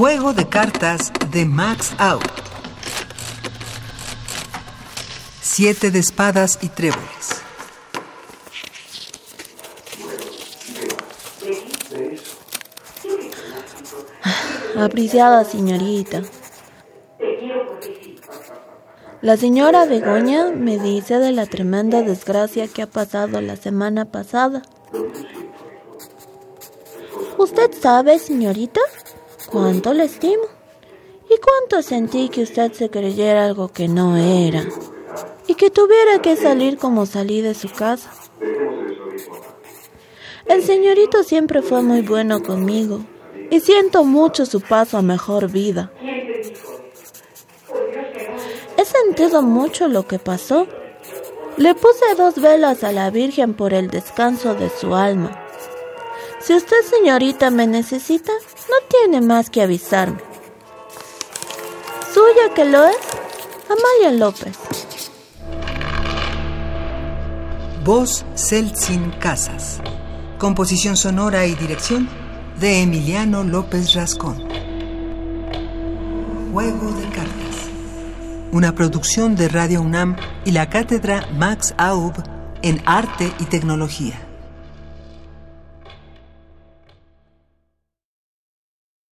Juego de cartas de Max Out. Siete de espadas y tréboles. Apreciada señorita. La señora Begoña me dice de la tremenda desgracia que ha pasado la semana pasada. Usted sabe, señorita, cuánto le estimo y cuánto sentí que usted se creyera algo que no era y que tuviera que salir como salí de su casa. El señorito siempre fue muy bueno conmigo y siento mucho su paso a mejor vida. He sentido mucho lo que pasó. Le puse dos velas a la Virgen por el descanso de su alma. Si usted, señorita, me necesita, no tiene más que avisarme. Suya que lo es, Amalia López. Voz Celsin Casas. Composición sonora y dirección de Emiliano López Rascón. Juego de cartas. Una producción de Radio UNAM y la cátedra Max Aub en Arte y Tecnología.